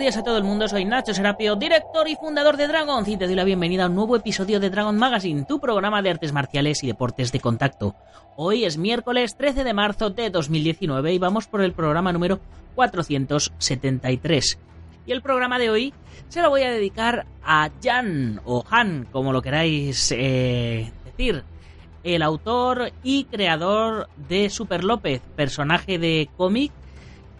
días a todo el mundo, soy Nacho Serapio, director y fundador de Dragon, y te doy la bienvenida a un nuevo episodio de Dragon Magazine, tu programa de artes marciales y deportes de contacto. Hoy es miércoles 13 de marzo de 2019 y vamos por el programa número 473. Y el programa de hoy se lo voy a dedicar a Jan, o Han, como lo queráis eh, decir, el autor y creador de Super López, personaje de cómic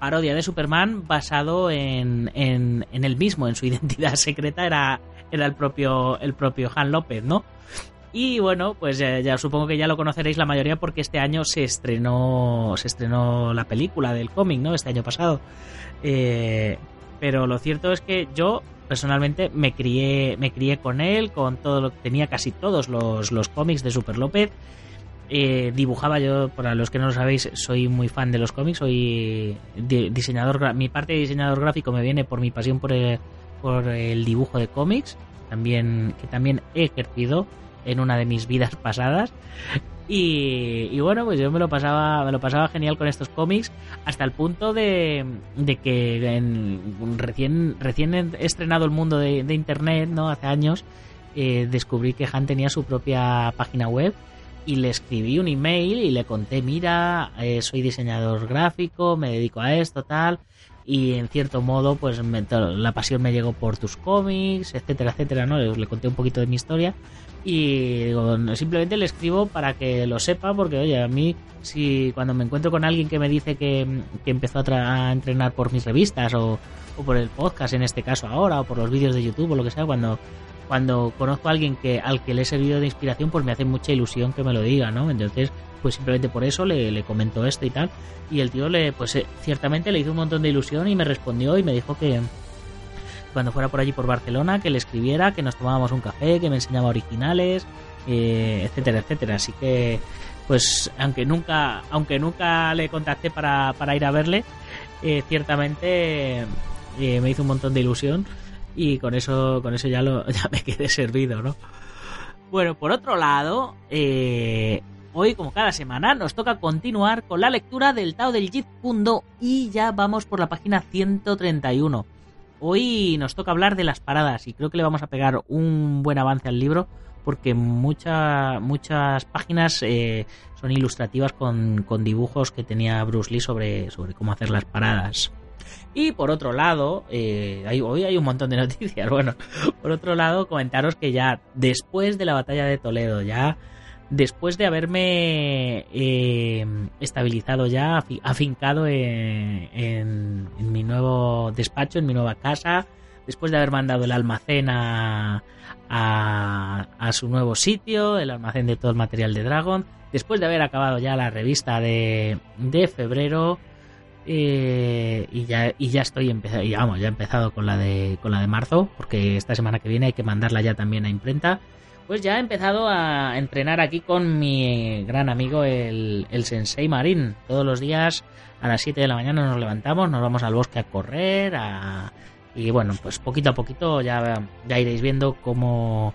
parodia de Superman basado en, en, él mismo, en su identidad secreta era, era el propio el propio Han López, ¿no? Y bueno, pues ya, supongo que ya lo conoceréis la mayoría porque este año se estrenó se estrenó la película del cómic, ¿no? Este año pasado. Eh, pero lo cierto es que yo personalmente me crié me crié con él, con todo lo tenía casi todos los, los cómics de Super López. Eh, dibujaba yo, para los que no lo sabéis, soy muy fan de los cómics, soy diseñador, mi parte de diseñador gráfico me viene por mi pasión por el, por el dibujo de cómics, también que también he ejercido en una de mis vidas pasadas. Y, bueno, pues yo me lo pasaba, me lo pasaba genial con estos cómics, hasta el punto de, de que en, recién, recién estrenado el mundo de, de internet, ¿no? Hace años, eh, descubrí que Han tenía su propia página web y le escribí un email y le conté, mira, eh, soy diseñador gráfico, me dedico a esto, tal, y en cierto modo, pues la pasión me llegó por tus cómics, etcétera, etcétera, ¿no? Le conté un poquito de mi historia y digo, simplemente le escribo para que lo sepa, porque oye, a mí, si cuando me encuentro con alguien que me dice que, que empezó a, a, entrenar por mis revistas o, o por el podcast en este caso ahora, o por los vídeos de YouTube o lo que sea, cuando cuando conozco a alguien que al que le he servido de inspiración, pues me hace mucha ilusión que me lo diga, ¿no? Entonces, pues simplemente por eso le, le comento esto y tal. Y el tío le, pues eh, ciertamente le hizo un montón de ilusión y me respondió y me dijo que cuando fuera por allí por Barcelona, que le escribiera, que nos tomábamos un café, que me enseñaba originales, eh, etcétera, etcétera. Así que, pues, aunque nunca, aunque nunca le contacté para, para ir a verle, eh, ciertamente eh, me hizo un montón de ilusión y con eso con eso ya lo ya me quedé servido no bueno por otro lado eh, hoy como cada semana nos toca continuar con la lectura del Tao del Jeet Kune y ya vamos por la página 131 hoy nos toca hablar de las paradas y creo que le vamos a pegar un buen avance al libro porque mucha, muchas páginas eh, son ilustrativas con, con, dibujos que tenía Bruce Lee sobre, sobre cómo hacer las paradas. Y por otro lado, eh, hoy hay un montón de noticias. Bueno, por otro lado, comentaros que ya después de la batalla de Toledo, ya después de haberme eh, estabilizado ya, afincado en, en, en, mi nuevo despacho, en mi nueva casa, después de haber mandado el almacén a, a, a su nuevo sitio, el almacén de todo el material de Dragon, después de haber acabado ya la revista de, de febrero, eh, y ya y ya estoy empezado ya vamos ya he empezado con la de con la de marzo porque esta semana que viene hay que mandarla ya también a imprenta pues ya he empezado a entrenar aquí con mi gran amigo el, el sensei marín todos los días a las 7 de la mañana nos levantamos nos vamos al bosque a correr Y bueno, pues poquito a poquito ya, ya iréis viendo cómo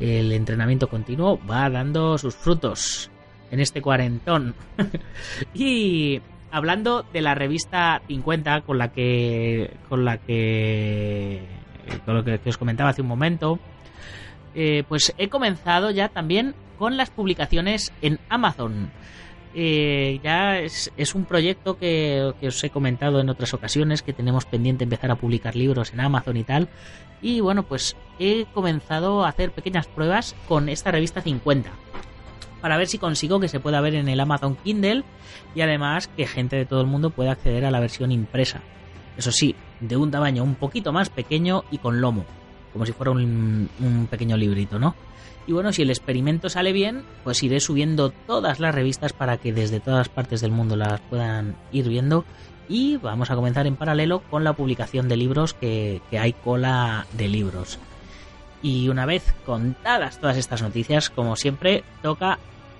el entrenamiento continuo va dando sus frutos en este cuarentón. y hablando de la revista 50 con la que con la que con lo que, os comentaba hace un momento, eh, pues he comenzado ya también con las publicaciones en Amazon. Eh, ya es, un proyecto que, que, os he comentado en otras ocasiones que tenemos pendiente empezar a publicar libros en Amazon y tal. Y bueno, pues he comenzado a hacer pequeñas pruebas con esta revista 50 para ver si consigo que se pueda ver en el Amazon Kindle y además que gente de todo el mundo pueda acceder a la versión impresa. Eso sí, de un tamaño un poquito más pequeño y con lomo, como si fuera un, pequeño librito, ¿no? Y bueno, si el experimento sale bien, pues iré subiendo todas las revistas para que desde todas partes del mundo las puedan ir viendo. Y vamos a comenzar en paralelo con la publicación de libros, que, hay cola de libros. Y una vez contadas todas estas noticias, como siempre, toca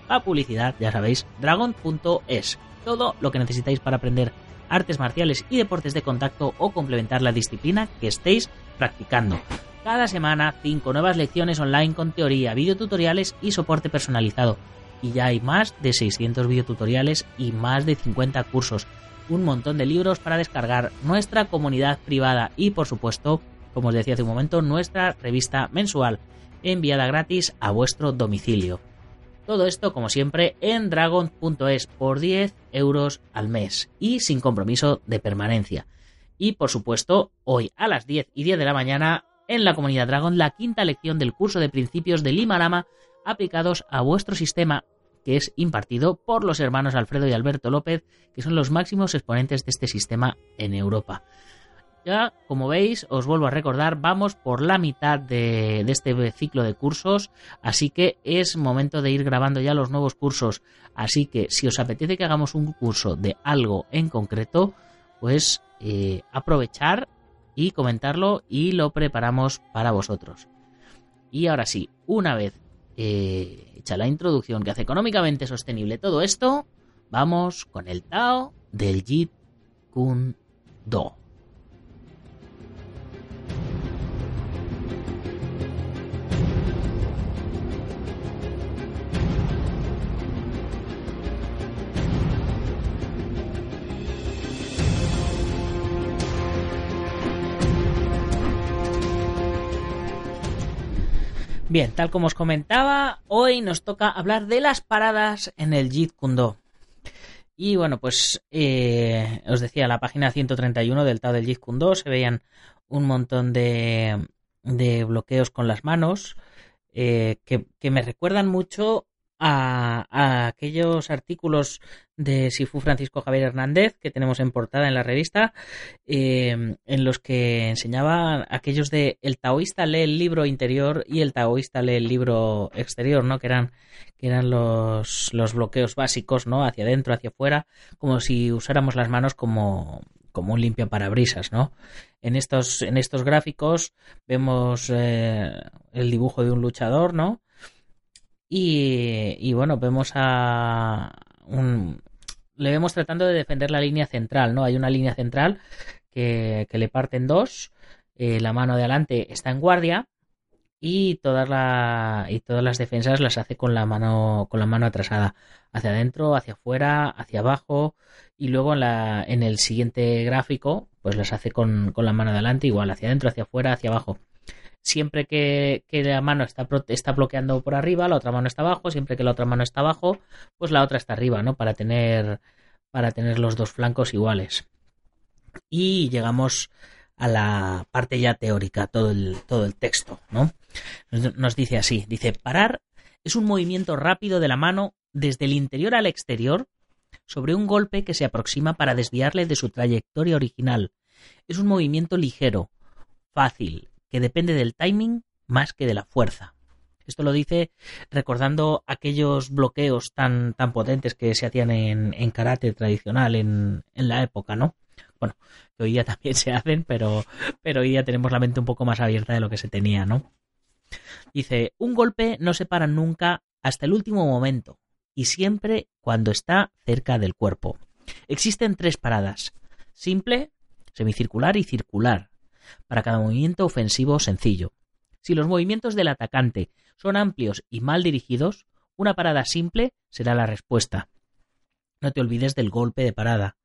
la publicidad, ya sabéis, dragon.es. Todo lo que necesitáis para aprender artes marciales y deportes de contacto o complementar la disciplina que estéis practicando. Cada semana, 5 nuevas lecciones online con teoría, videotutoriales y soporte personalizado. Y ya hay más de 600 videotutoriales y más de 50 cursos. Un montón de libros para descargar, nuestra comunidad privada y, por supuesto, como os decía hace un momento, nuestra revista mensual, enviada gratis a vuestro domicilio. Todo esto, como siempre, en dragon.es por 10 euros al mes y sin compromiso de permanencia. Y por supuesto, hoy a las 10 y 10 de la mañana en la comunidad Dragon la quinta lección del curso de principios del Lima aplicados a vuestro sistema que es impartido por los hermanos Alfredo y Alberto López, que son los máximos exponentes de este sistema en Europa. Ya, como veis, os vuelvo a recordar, vamos por la mitad de, este ciclo de cursos, así que es momento de ir grabando ya los nuevos cursos. Así que si os apetece que hagamos un curso de algo en concreto, pues eh, aprovechar y comentarlo y lo preparamos para vosotros. Y ahora sí, una vez eh, hecha la introducción que hace económicamente sostenible todo esto, vamos con el Tao del Jeet Kune Do. Bien, tal como os comentaba, hoy nos toca hablar de las paradas en el Jeet Kune Y bueno, pues eh, os decía, la página 131 del Tao del Jeet Kune se veían un montón de, de bloqueos con las manos eh, que, que, me recuerdan mucho a, aquellos artículos de Sifu Francisco Javier Hernández que tenemos en portada en la revista, em, en los que enseñaba aquellos de el taoísta lee el libro interior y el taoísta lee el libro exterior, ¿no? Que eran, que eran los, los bloqueos básicos, ¿no? Hacia adentro, hacia afuera, como si usáramos las manos como, como un limpio parabrisas, ¿no? En estos, en estos gráficos vemos eh, el dibujo de un luchador, ¿no? Y, bueno, vemos a un... Le vemos tratando de defender la línea central, ¿no? Hay una línea central que, le parte en dos. Eh, la mano de adelante está en guardia y todas la, y todas las defensas las hace con la mano con la mano atrasada hacia adentro hacia afuera hacia abajo y luego en, la, en el siguiente gráfico pues las hace con, con la mano de adelante igual hacia adentro hacia afuera hacia abajo siempre que, la mano está, está bloqueando por arriba, la otra mano está abajo, siempre que la otra mano está abajo, pues la otra está arriba, ¿no? Para tener, para tener los dos flancos iguales. Y llegamos a la parte ya teórica, todo el, todo el texto, ¿no? Nos dice así, dice, parar es un movimiento rápido de la mano desde el interior al exterior sobre un golpe que se aproxima para desviarle de su trayectoria original. Es un movimiento ligero, fácil, que depende del timing más que de la fuerza. Esto lo dice recordando aquellos bloqueos tan, tan potentes que se hacían en, karate tradicional en, la época, ¿no? Bueno, que hoy día también se hacen, pero, pero hoy día tenemos la mente un poco más abierta de lo que se tenía, ¿no? Dice, un golpe no se para nunca hasta el último momento y siempre cuando está cerca del cuerpo. Existen tres paradas, simple, semicircular y circular. Para cada movimiento ofensivo sencillo. Si los movimientos del atacante son amplios y mal dirigidos, una parada simple será la respuesta. No te olvides del golpe de parada.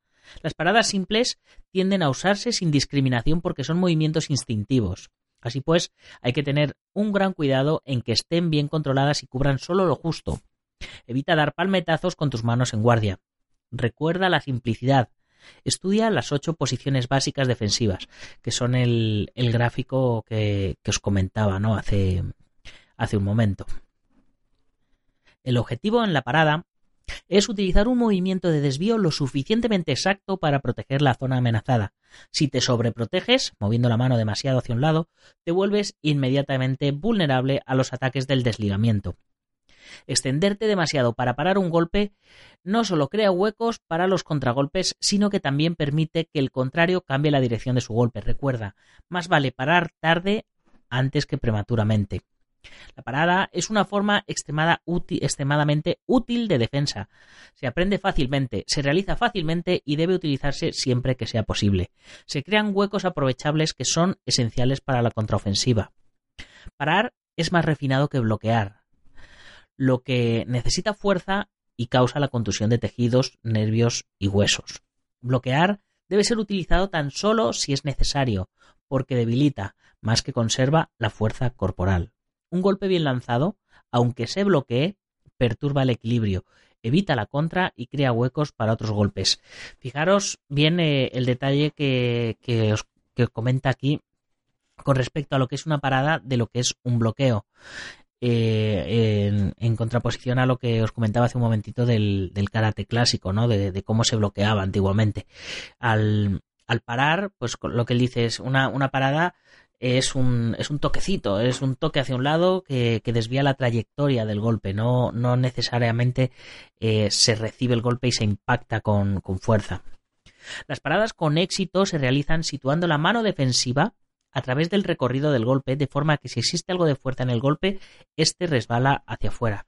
Las paradas simples tienden a usarse sin discriminación porque son movimientos instintivos. Así pues, hay que tener un gran cuidado en que estén bien controladas y cubran solo lo justo. Evita dar palmetazos con tus manos en guardia. Recuerda la simplicidad. Estudia las ocho posiciones básicas defensivas, que son el, gráfico que, os comentaba ¿no? hace, hace un momento. El objetivo en la parada es utilizar un movimiento de desvío lo suficientemente exacto para proteger la zona amenazada. Si te sobreproteges, moviendo la mano demasiado hacia un lado, te vuelves inmediatamente vulnerable a los ataques del desligamiento. Extenderte demasiado para parar un golpe no solo crea huecos para los contragolpes, sino que también permite que el contrario cambie la dirección de su golpe. Recuerda, más vale parar tarde antes que prematuramente. La parada es una forma extremadamente útil de defensa. Se aprende fácilmente, se realiza fácilmente y debe utilizarse siempre que sea posible. Se crean huecos aprovechables que son esenciales para la contraofensiva. Parar es más refinado que bloquear, lo que necesita fuerza y causa la contusión de tejidos, nervios y huesos. Bloquear debe ser utilizado tan solo si es necesario, porque debilita, más que conserva, la fuerza corporal. Un golpe bien lanzado, aunque se bloquee, perturba el equilibrio, evita la contra y crea huecos para otros golpes. Fijaros bien eh, el detalle que, os, comenta aquí con respecto a lo que es una parada de lo que es un bloqueo. Eh, en, contraposición a lo que os comentaba hace un momentito del, karate clásico, ¿no? De, cómo se bloqueaba antiguamente. Al, parar, pues lo que él dice es una, parada es un, toquecito, es un toque hacia un lado que, desvía la trayectoria del golpe, no, no necesariamente eh, se recibe el golpe y se impacta con fuerza. Las paradas con éxito se realizan situando la mano defensiva a través del recorrido del golpe, de forma que si existe algo de fuerza en el golpe, este resbala hacia afuera.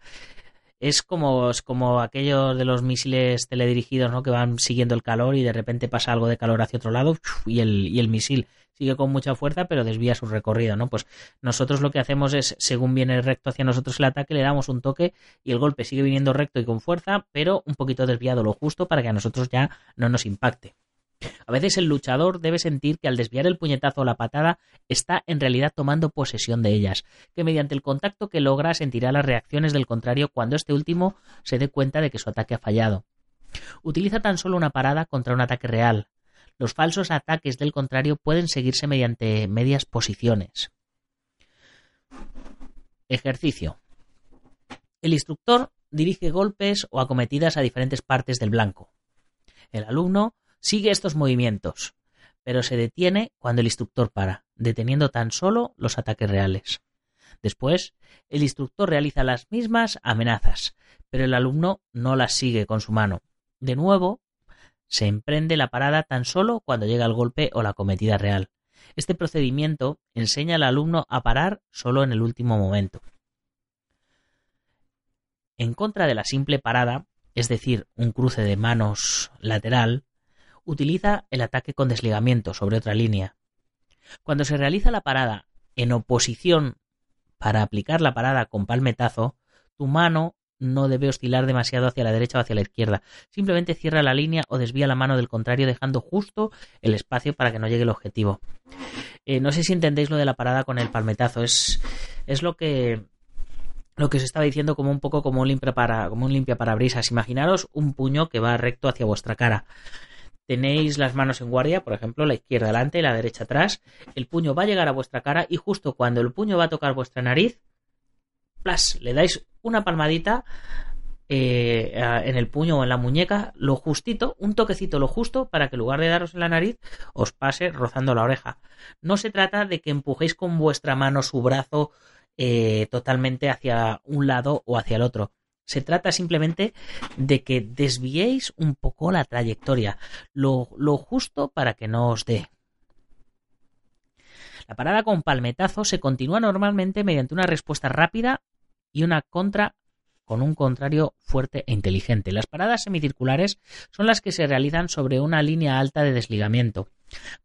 Es como, como aquellos de los misiles teledirigidos, ¿no? Que van siguiendo el calor y de repente pasa algo de calor hacia otro lado y el, y el misil sigue con mucha fuerza, pero desvía su recorrido, ¿no? Pues nosotros lo que hacemos es, según viene recto hacia nosotros el ataque, le damos un toque y el golpe sigue viniendo recto y con fuerza, pero un poquito desviado lo justo para que a nosotros ya no nos impacte. A veces el luchador debe sentir que al desviar el puñetazo o la patada está en realidad tomando posesión de ellas, que mediante el contacto que logra sentirá las reacciones del contrario cuando este último se dé cuenta de que su ataque ha fallado. Utiliza tan solo una parada contra un ataque real, los falsos ataques del contrario pueden seguirse mediante medias posiciones. Ejercicio. El instructor dirige golpes o acometidas a diferentes partes del blanco. El alumno sigue estos movimientos, pero se detiene cuando el instructor para, deteniendo tan solo los ataques reales. Después, el instructor realiza las mismas amenazas, pero el alumno no las sigue con su mano. De nuevo, se emprende la parada tan solo cuando llega el golpe o la cometida real. Este procedimiento enseña al alumno a parar solo en el último momento. En contra de la simple parada, es decir, un cruce de manos lateral, utiliza el ataque con desligamiento sobre otra línea. Cuando se realiza la parada en oposición para aplicar la parada con palmetazo, tu mano no debe oscilar demasiado hacia la derecha o hacia la izquierda. Simplemente cierra la línea o desvía la mano del contrario dejando justo el espacio para que no llegue el objetivo. Eh, no sé si entendéis lo de la parada con el palmetazo. Es, es lo que lo que os estaba diciendo como un poco como un limpia para como un limpia parabrisas. Imaginaros un puño que va recto hacia vuestra cara. Tenéis las manos en guardia, por ejemplo, la izquierda delante y la derecha atrás. El puño va a llegar a vuestra cara y justo cuando el puño va a tocar vuestra nariz, plas, le dais una palmadita eh, en el puño o en la muñeca, lo justito, un toquecito lo justo para que en lugar de daros en la nariz os pase rozando la oreja. No se trata de que empujéis con vuestra mano su brazo eh, totalmente hacia un lado o hacia el otro. Se trata simplemente de que desviéis un poco la trayectoria, lo, justo para que no os dé. La parada con palmetazo se continúa normalmente mediante una respuesta rápida y una contra con un contrario fuerte e inteligente. Las paradas semicirculares son las que se realizan sobre una línea alta de desligamiento.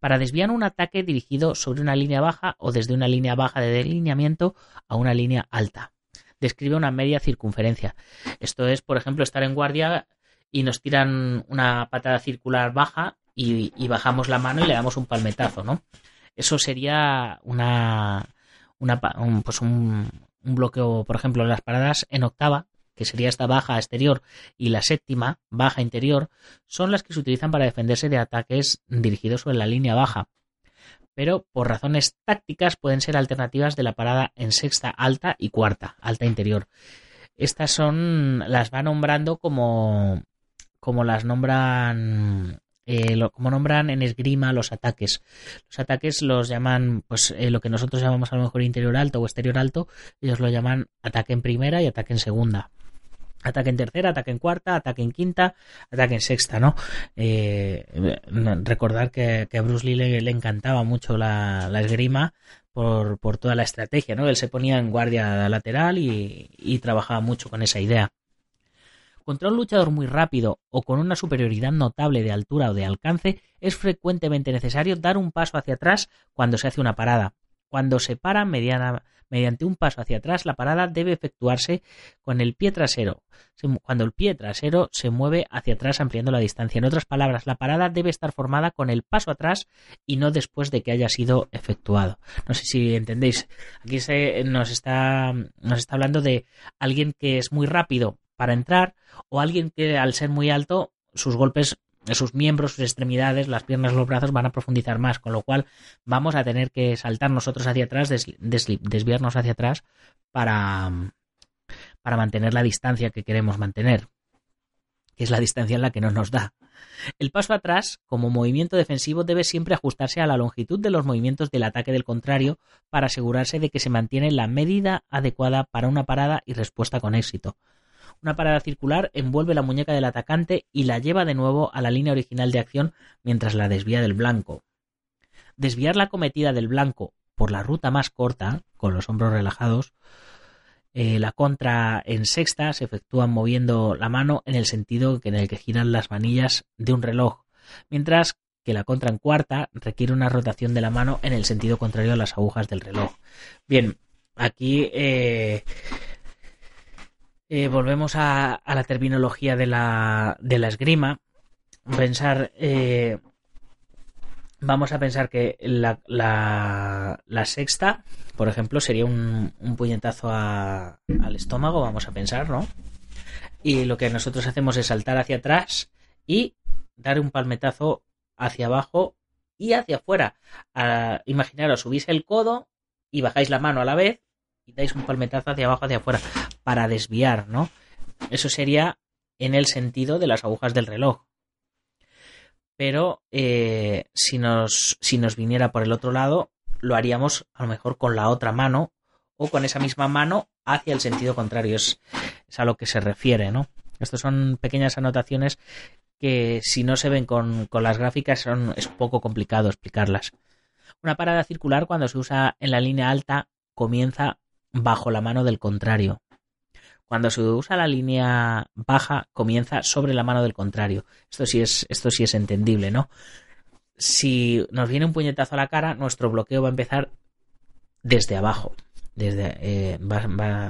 para desviar un ataque dirigido sobre una línea baja o desde una línea baja de delineamiento a una línea alta. Describe una media circunferencia. Esto es, por ejemplo, estar en guardia y nos tiran una patada circular baja y, bajamos la mano y le damos un palmetazo, ¿no? Eso sería una, una pues un, un bloqueo, por ejemplo, las paradas en octava, que sería esta baja exterior, y la séptima, baja interior, son las que se utilizan para defenderse de ataques dirigidos sobre la línea baja. Pero por razones tácticas pueden ser alternativas de la parada en sexta alta y cuarta, alta interior. Estas son, las va nombrando como, como las nombran eh, como nombran en esgrima los ataques. Los ataques los llaman, pues eh, lo que nosotros llamamos a lo mejor interior alto o exterior alto, ellos lo llaman ataque en primera y ataque en segunda. Ataque en tercera, ataque en cuarta, ataque en quinta, ataque en sexta, ¿no? Eh, recordar que, a Bruce Lee le, encantaba mucho la, esgrima por, toda la estrategia, ¿no? Él se ponía en guardia lateral y, trabajaba mucho con esa idea. Contra un luchador muy rápido o con una superioridad notable de altura o de alcance, es frecuentemente necesario dar un paso hacia atrás cuando se hace una parada. Cuando se para mediana, mediante un paso hacia atrás, la parada debe efectuarse con el pie trasero. Cuando el pie trasero se mueve hacia atrás ampliando la distancia. En otras palabras, la parada debe estar formada con el paso atrás y no después de que haya sido efectuado. No sé si entendéis. Aquí se, nos, está, nos está hablando de alguien que es muy rápido para entrar o alguien que al ser muy alto sus golpes sus miembros, sus extremidades, las piernas, los brazos van a profundizar más, con lo cual vamos a tener que saltar nosotros hacia atrás, desviarnos hacia atrás para, para mantener la distancia que queremos mantener, que es la distancia en la que no nos da. El paso atrás, como movimiento defensivo, debe siempre ajustarse a la longitud de los movimientos del ataque del contrario para asegurarse de que se mantiene la medida adecuada para una parada y respuesta con éxito. Una parada circular envuelve la muñeca del atacante y la lleva de nuevo a la línea original de acción mientras la desvía del blanco. Desviar la cometida del blanco por la ruta más corta, con los hombros relajados, eh, la contra en sexta se efectúa moviendo la mano en el sentido en el que giran las manillas de un reloj, mientras que la contra en cuarta requiere una rotación de la mano en el sentido contrario a las agujas del reloj. Bien, aquí eh, eh, volvemos a, la terminología de la, de la esgrima. Pensar, eh, vamos a pensar que la, la, sexta, por ejemplo, sería un, un puñetazo al estómago, vamos a pensar, ¿no? Y lo que nosotros hacemos es saltar hacia atrás y dar un palmetazo hacia abajo y hacia afuera. imaginaros, subís el codo y bajáis la mano a la vez y dais un palmetazo hacia abajo, hacia afuera, para desviar, ¿no? Eso sería en el sentido de las agujas del reloj. Pero eh, si, nos, si nos viniera por el otro lado, lo haríamos a lo mejor con la otra mano o con esa misma mano hacia el sentido contrario. Es, a lo que se refiere, ¿no? Estas son pequeñas anotaciones que si no se ven con, con las gráficas son, es poco complicado explicarlas. Una parada circular cuando se usa en la línea alta comienza bajo la mano del contrario. Cuando se usa la línea baja, comienza sobre la mano del contrario. Esto sí es, esto sí es entendible, ¿no? Si nos viene un puñetazo a la cara, nuestro bloqueo va a empezar desde abajo. Desde, eh,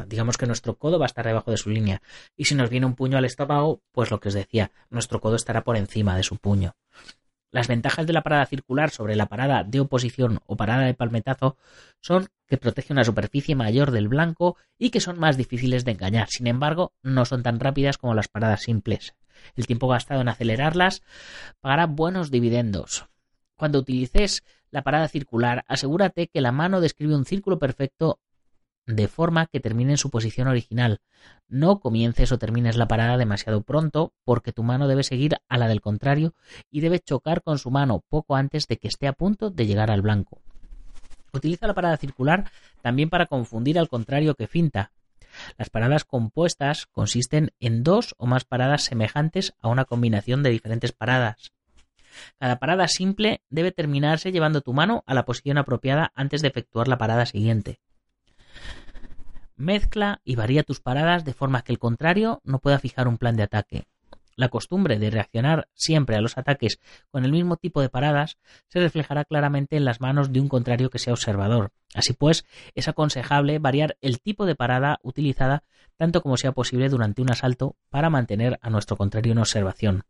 digamos que nuestro codo va a estar debajo de su línea. Y si nos viene un puño al estómago, pues lo que os decía, nuestro codo estará por encima de su puño. Las ventajas de la parada circular sobre la parada de oposición o parada de palmetazo son que protege una superficie mayor del blanco y que son más difíciles de engañar. Sin embargo, no son tan rápidas como las paradas simples. El tiempo gastado en acelerarlas pagará buenos dividendos. Cuando utilices la parada circular, asegúrate que la mano describe un círculo perfecto de forma que termine en su posición original. No comiences o termines la parada demasiado pronto porque tu mano debe seguir a la del contrario y debe chocar con su mano poco antes de que esté a punto de llegar al blanco. Utiliza la parada circular también para confundir al contrario que finta. Las paradas compuestas consisten en dos o más paradas semejantes a una combinación de diferentes paradas. Cada parada simple debe terminarse llevando tu mano a la posición apropiada antes de efectuar la parada siguiente. Mezcla y varía tus paradas de forma que el contrario no pueda fijar un plan de ataque. La costumbre de reaccionar siempre a los ataques con el mismo tipo de paradas se reflejará claramente en las manos de un contrario que sea observador. Así pues, es aconsejable variar el tipo de parada utilizada tanto como sea posible durante un asalto para mantener a nuestro contrario en observación.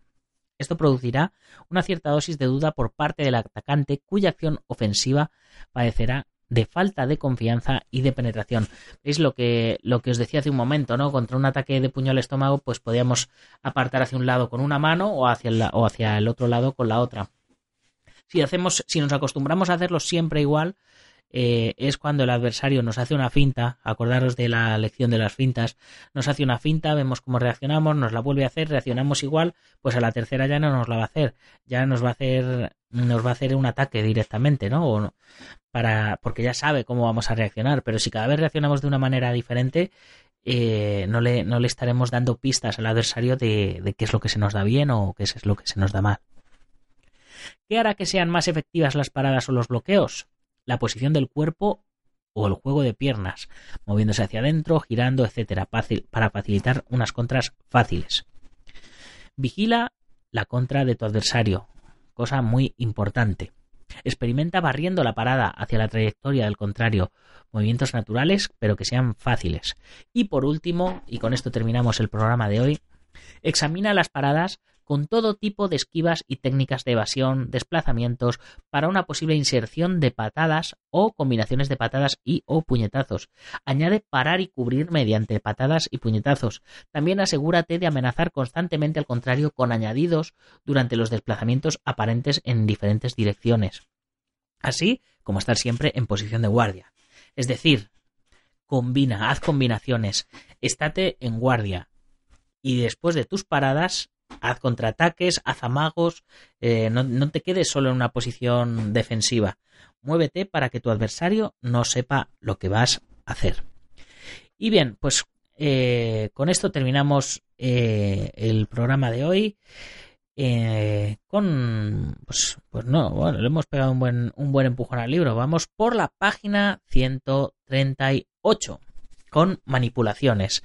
Esto producirá una cierta dosis de duda por parte del atacante cuya acción ofensiva padecerá de falta de confianza y de penetración. Es lo que, lo que os decía hace un momento, ¿no? Contra un ataque de puño al estómago, pues podíamos apartar hacia un lado con una mano o hacia el, o hacia el otro lado con la otra. Si hacemos, si nos acostumbramos a hacerlo siempre igual, eh, es cuando el adversario nos hace una finta, acordaros de la lección de las fintas, nos hace una finta, vemos cómo reaccionamos, nos la vuelve a hacer, reaccionamos igual, pues a la tercera ya no nos la va a hacer, ya nos va a hacer, nos va a hacer un ataque directamente, ¿no? Para, porque ya sabe cómo vamos a reaccionar, pero si cada vez reaccionamos de una manera diferente, eh, no, le, no le estaremos dando pistas al adversario de, de qué es lo que se nos da bien o qué es lo que se nos da mal. ¿Qué hará que sean más efectivas las paradas o los bloqueos? La posición del cuerpo o el juego de piernas, moviéndose hacia adentro, girando, etcétera, para facilitar unas contras fáciles. Vigila la contra de tu adversario, cosa muy importante. Experimenta barriendo la parada hacia la trayectoria del contrario, movimientos naturales, pero que sean fáciles. Y por último, y con esto terminamos el programa de hoy, examina las paradas con todo tipo de esquivas y técnicas de evasión, desplazamientos, para una posible inserción de patadas o combinaciones de patadas y o puñetazos. Añade parar y cubrir mediante patadas y puñetazos. También asegúrate de amenazar constantemente al contrario con añadidos durante los desplazamientos aparentes en diferentes direcciones. Así como estar siempre en posición de guardia. Es decir, combina, haz combinaciones, estate en guardia y después de tus paradas haz contraataques, haz amagos, eh, no, te quedes solo en una posición defensiva. Muévete para que tu adversario no sepa lo que vas a hacer. Y bien, pues eh, con esto terminamos eh, el programa de hoy. con pues, pues no, bueno, le hemos pegado un buen, un buen empujón al libro. Vamos por la página 138 con manipulaciones.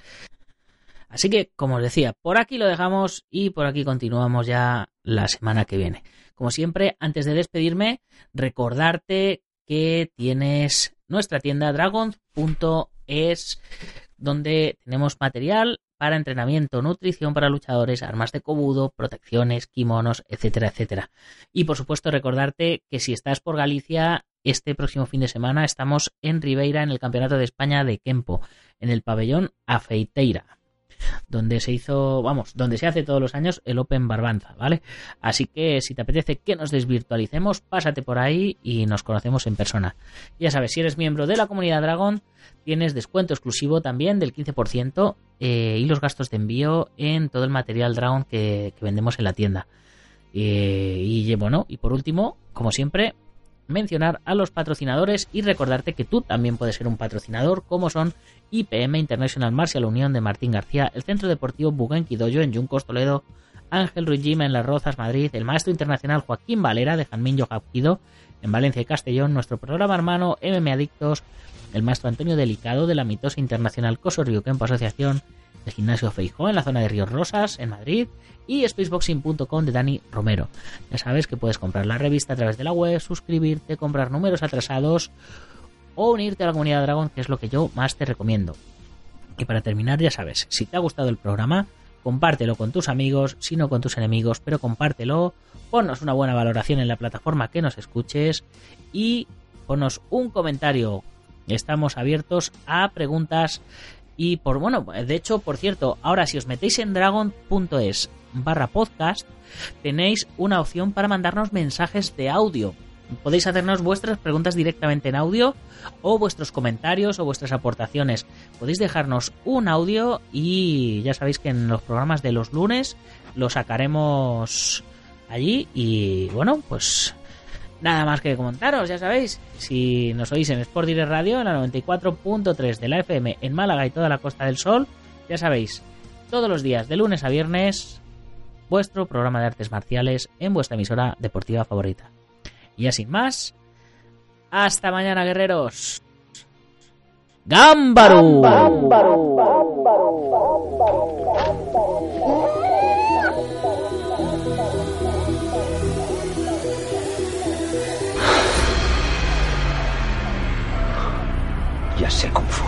Así que, como os decía, por aquí lo dejamos y por aquí continuamos ya la semana que viene. Como siempre, antes de despedirme, recordarte que tienes nuestra tienda dragon.es donde tenemos material para entrenamiento, nutrición para luchadores, armas de cobudo, protecciones, kimonos, etcétera, etcétera. Y por supuesto recordarte que si estás por Galicia, este próximo fin de semana estamos en Ribeira en el Campeonato de España de Kempo, en el pabellón Afeiteira donde se hizo, vamos, donde se hace todos los años el Open Barbanza, ¿vale? Así que si te apetece que nos desvirtualicemos, pásate por ahí y nos conocemos en persona. Ya sabes, si eres miembro de la comunidad Dragon, tienes descuento exclusivo también del 15% eh, y los gastos de envío en todo el material Dragon que, vendemos en la tienda. Eh, y bueno, y por último, como siempre, mencionar a los patrocinadores y recordarte que tú también puedes ser un patrocinador, como son IPM International Martial Unión de Martín García, el Centro Deportivo Bugenki Dojo en Yuncos Toledo, Ángel Ruijima en Las Rozas, Madrid, el Maestro Internacional Joaquín Valera de Janmin Hapkido en Valencia y Castellón, nuestro programa hermano MM Adictos, el Maestro Antonio Delicado de la Mitosa Internacional Coso Kempo Asociación, el Gimnasio Feijó en la zona de Ríos Rosas, en Madrid, y spaceboxing.com de Dani Romero. Ya sabes que puedes comprar la revista a través de la web, suscribirte, comprar números atrasados o unirte a la comunidad Dragon, que es lo que yo más te recomiendo. Y para terminar, ya sabes, si te ha gustado el programa, compártelo con tus amigos, si no con tus enemigos, pero compártelo, ponnos una buena valoración en la plataforma que nos escuches y ponnos un comentario. Estamos abiertos a preguntas y por, bueno, de hecho, por cierto, ahora si os metéis en dragon.es barra podcast, tenéis una opción para mandarnos mensajes de audio. Podéis hacernos vuestras preguntas directamente en audio o vuestros comentarios o vuestras aportaciones. Podéis dejarnos un audio y ya sabéis que en los programas de los lunes lo sacaremos allí y bueno, pues Nada más que comentaros, ya sabéis, si nos oís en Sport Direct Radio, en la 94.3 de la FM en Málaga y toda la Costa del Sol, ya sabéis, todos los días, de lunes a viernes, vuestro programa de artes marciales en vuestra emisora deportiva favorita. Y ya sin más, hasta mañana, guerreros. ¡Gámbaro! 些功夫。